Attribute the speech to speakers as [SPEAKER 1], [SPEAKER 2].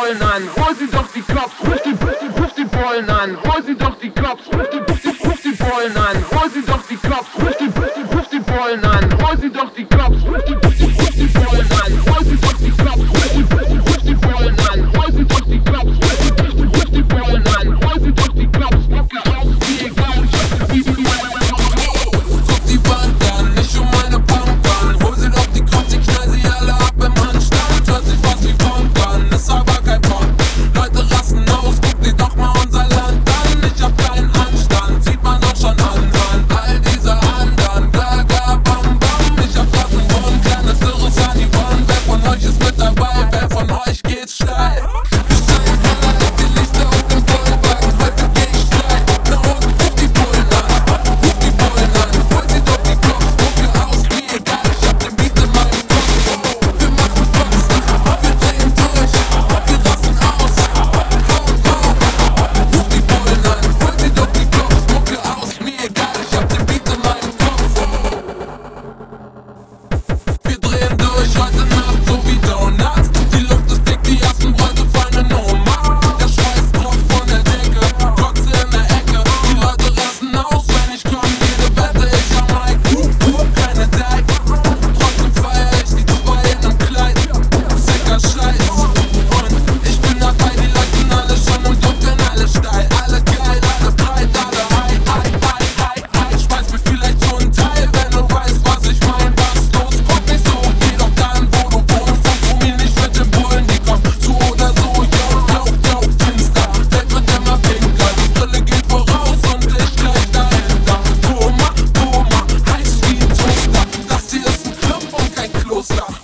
[SPEAKER 1] Bullen an, hol sie doch die Cops, ruf die, ruf die, ruf die Bullen an, hol sie doch die Cops, ruf die, ruf die, ruf die Bullen an, hol sie doch die Cops, ruf die, ruf die, ruf die Bullen an, hol sie doch die Cops, ruf die
[SPEAKER 2] stop.